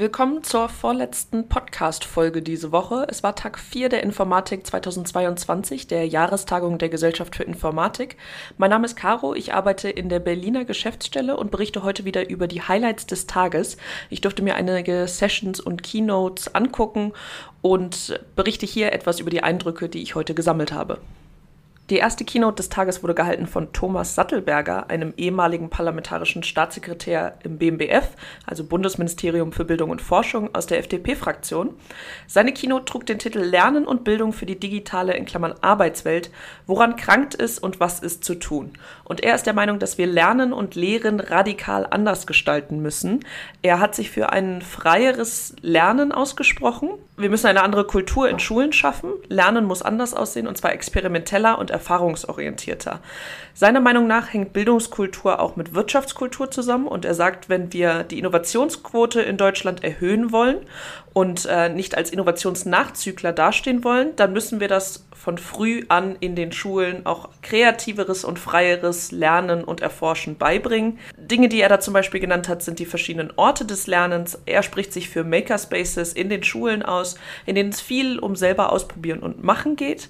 Willkommen zur vorletzten Podcast-Folge diese Woche. Es war Tag 4 der Informatik 2022, der Jahrestagung der Gesellschaft für Informatik. Mein Name ist Caro, ich arbeite in der Berliner Geschäftsstelle und berichte heute wieder über die Highlights des Tages. Ich durfte mir einige Sessions und Keynotes angucken und berichte hier etwas über die Eindrücke, die ich heute gesammelt habe. Die erste Keynote des Tages wurde gehalten von Thomas Sattelberger, einem ehemaligen parlamentarischen Staatssekretär im BMBF, also Bundesministerium für Bildung und Forschung aus der FDP-Fraktion. Seine Keynote trug den Titel Lernen und Bildung für die digitale in Klammern Arbeitswelt, woran krankt ist und was ist zu tun. Und er ist der Meinung, dass wir Lernen und Lehren radikal anders gestalten müssen. Er hat sich für ein freieres Lernen ausgesprochen. Wir müssen eine andere Kultur in Schulen schaffen. Lernen muss anders aussehen und zwar experimenteller und erfahrungsorientierter. Seiner Meinung nach hängt Bildungskultur auch mit Wirtschaftskultur zusammen und er sagt, wenn wir die Innovationsquote in Deutschland erhöhen wollen und äh, nicht als Innovationsnachzügler dastehen wollen, dann müssen wir das von früh an in den Schulen auch kreativeres und freieres Lernen und Erforschen beibringen. Dinge, die er da zum Beispiel genannt hat, sind die verschiedenen Orte des Lernens. Er spricht sich für Makerspaces in den Schulen aus, in denen es viel um selber ausprobieren und machen geht.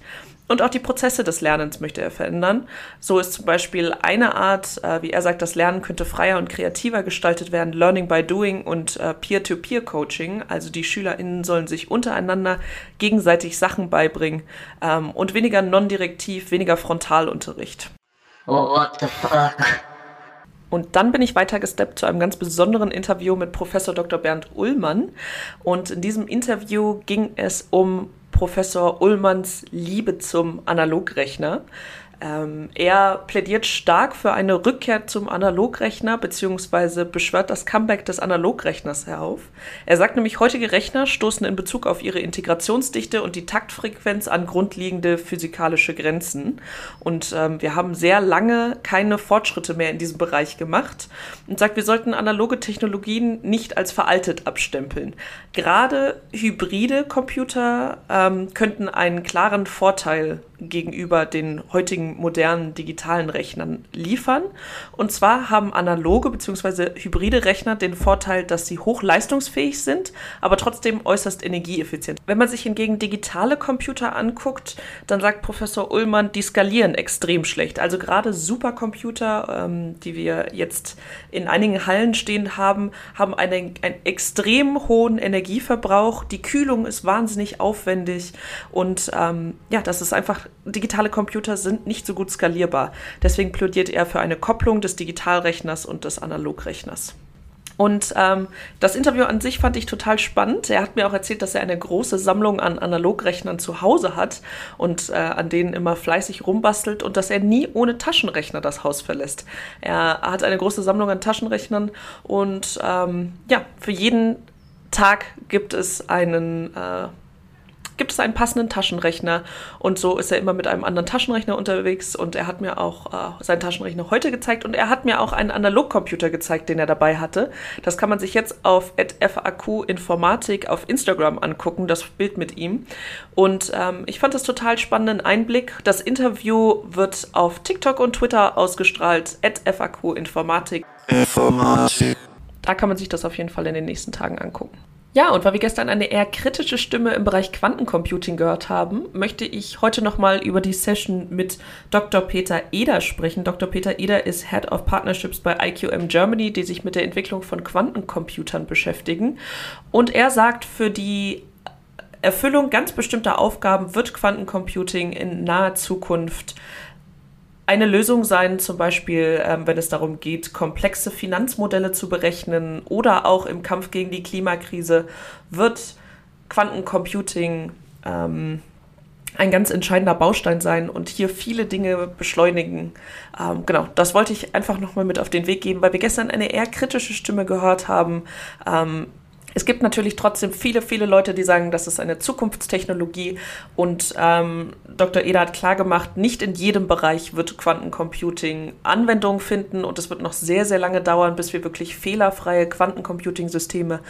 Und auch die Prozesse des Lernens möchte er verändern. So ist zum Beispiel eine Art, äh, wie er sagt, das Lernen könnte freier und kreativer gestaltet werden, Learning by Doing und äh, Peer-to-Peer-Coaching. Also die SchülerInnen sollen sich untereinander gegenseitig Sachen beibringen ähm, und weniger non-direktiv, weniger Frontalunterricht. Oh, what the fuck? Und dann bin ich weitergesteppt zu einem ganz besonderen Interview mit Professor Dr. Bernd Ullmann. Und in diesem Interview ging es um Professor Ullmanns Liebe zum Analogrechner. Ähm, er plädiert stark für eine Rückkehr zum Analogrechner beziehungsweise beschwört das Comeback des Analogrechners herauf. Er sagt nämlich, heutige Rechner stoßen in Bezug auf ihre Integrationsdichte und die Taktfrequenz an grundlegende physikalische Grenzen. Und ähm, wir haben sehr lange keine Fortschritte mehr in diesem Bereich gemacht und sagt, wir sollten analoge Technologien nicht als veraltet abstempeln. Gerade hybride Computer ähm, könnten einen klaren Vorteil gegenüber den heutigen modernen digitalen Rechnern liefern. Und zwar haben analoge bzw. hybride Rechner den Vorteil, dass sie hochleistungsfähig sind, aber trotzdem äußerst energieeffizient. Wenn man sich hingegen digitale Computer anguckt, dann sagt Professor Ullmann, die skalieren extrem schlecht. Also gerade Supercomputer, ähm, die wir jetzt in einigen Hallen stehen haben, haben einen, einen extrem hohen Energieverbrauch. Die Kühlung ist wahnsinnig aufwendig und ähm, ja, das ist einfach digitale Computer sind nicht so gut skalierbar. Deswegen plädiert er für eine Kopplung des Digitalrechners und des Analogrechners. Und ähm, das Interview an sich fand ich total spannend. Er hat mir auch erzählt, dass er eine große Sammlung an Analogrechnern zu Hause hat und äh, an denen immer fleißig rumbastelt und dass er nie ohne Taschenrechner das Haus verlässt. Er hat eine große Sammlung an Taschenrechnern und ähm, ja, für jeden Tag gibt es einen äh, gibt es einen passenden Taschenrechner. Und so ist er immer mit einem anderen Taschenrechner unterwegs. Und er hat mir auch äh, seinen Taschenrechner heute gezeigt. Und er hat mir auch einen Analogcomputer gezeigt, den er dabei hatte. Das kann man sich jetzt auf FAQ Informatik auf Instagram angucken, das Bild mit ihm. Und ähm, ich fand das total spannenden Einblick. Das Interview wird auf TikTok und Twitter ausgestrahlt. FAQ Informatik. Informatik. Da kann man sich das auf jeden Fall in den nächsten Tagen angucken. Ja, und weil wir gestern eine eher kritische Stimme im Bereich Quantencomputing gehört haben, möchte ich heute nochmal über die Session mit Dr. Peter Eder sprechen. Dr. Peter Eder ist Head of Partnerships bei IQM Germany, die sich mit der Entwicklung von Quantencomputern beschäftigen. Und er sagt, für die Erfüllung ganz bestimmter Aufgaben wird Quantencomputing in naher Zukunft eine Lösung sein, zum Beispiel, ähm, wenn es darum geht, komplexe Finanzmodelle zu berechnen oder auch im Kampf gegen die Klimakrise, wird Quantencomputing ähm, ein ganz entscheidender Baustein sein und hier viele Dinge beschleunigen. Ähm, genau, das wollte ich einfach nochmal mit auf den Weg geben, weil wir gestern eine eher kritische Stimme gehört haben. Ähm, es gibt natürlich trotzdem viele, viele Leute, die sagen, das ist eine Zukunftstechnologie. Und ähm, Dr. Eder hat klargemacht, nicht in jedem Bereich wird Quantencomputing Anwendung finden. Und es wird noch sehr, sehr lange dauern, bis wir wirklich fehlerfreie Quantencomputing-Systeme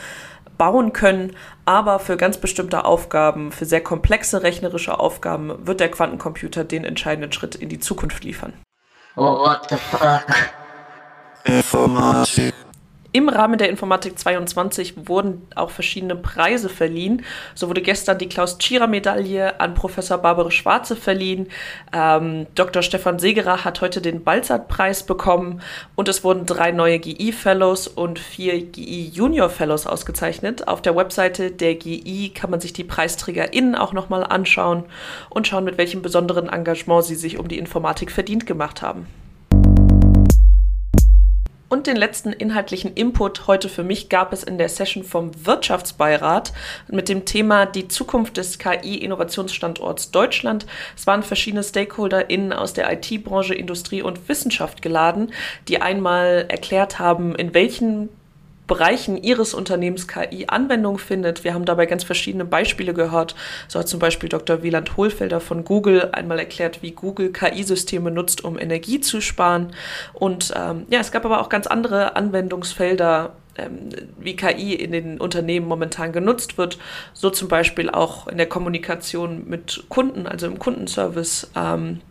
bauen können. Aber für ganz bestimmte Aufgaben, für sehr komplexe rechnerische Aufgaben, wird der Quantencomputer den entscheidenden Schritt in die Zukunft liefern. Oh, what the fuck? Informatik. Im Rahmen der Informatik 22 wurden auch verschiedene Preise verliehen. So wurde gestern die Klaus-Tschira-Medaille an Professor Barbara Schwarze verliehen. Ähm, Dr. Stefan Segerer hat heute den Balzert-Preis bekommen und es wurden drei neue GI-Fellows und vier GI-Junior-Fellows ausgezeichnet. Auf der Webseite der GI kann man sich die PreisträgerInnen auch nochmal anschauen und schauen, mit welchem besonderen Engagement sie sich um die Informatik verdient gemacht haben. Und den letzten inhaltlichen Input heute für mich gab es in der Session vom Wirtschaftsbeirat mit dem Thema die Zukunft des KI-Innovationsstandorts Deutschland. Es waren verschiedene StakeholderInnen aus der IT-Branche, Industrie und Wissenschaft geladen, die einmal erklärt haben, in welchen Bereichen Ihres Unternehmens KI Anwendung findet. Wir haben dabei ganz verschiedene Beispiele gehört. So hat zum Beispiel Dr. Wieland Hohlfelder von Google einmal erklärt, wie Google KI-Systeme nutzt, um Energie zu sparen. Und ähm, ja, es gab aber auch ganz andere Anwendungsfelder, ähm, wie KI in den Unternehmen momentan genutzt wird. So zum Beispiel auch in der Kommunikation mit Kunden, also im Kundenservice. Ähm,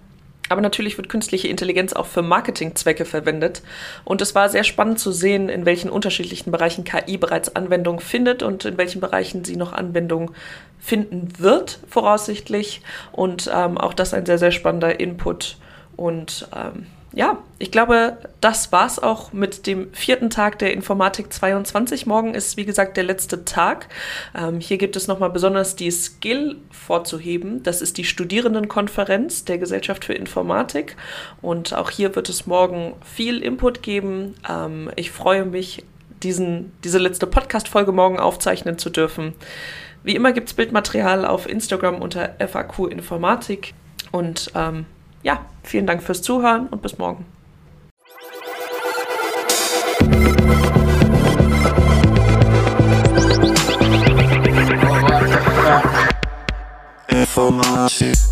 aber natürlich wird künstliche Intelligenz auch für Marketingzwecke verwendet. Und es war sehr spannend zu sehen, in welchen unterschiedlichen Bereichen KI bereits Anwendung findet und in welchen Bereichen sie noch Anwendung finden wird, voraussichtlich. Und ähm, auch das ein sehr, sehr spannender Input. Und ähm, ja, ich glaube, das war's auch mit dem vierten Tag der Informatik 22. Morgen ist, wie gesagt, der letzte Tag. Ähm, hier gibt es nochmal besonders die Skill vorzuheben. Das ist die Studierendenkonferenz der Gesellschaft für Informatik. Und auch hier wird es morgen viel Input geben. Ähm, ich freue mich, diesen, diese letzte Podcast-Folge morgen aufzeichnen zu dürfen. Wie immer gibt es Bildmaterial auf Instagram unter FAQ Informatik. Und ähm, ja, vielen Dank fürs Zuhören und bis morgen. Informatik.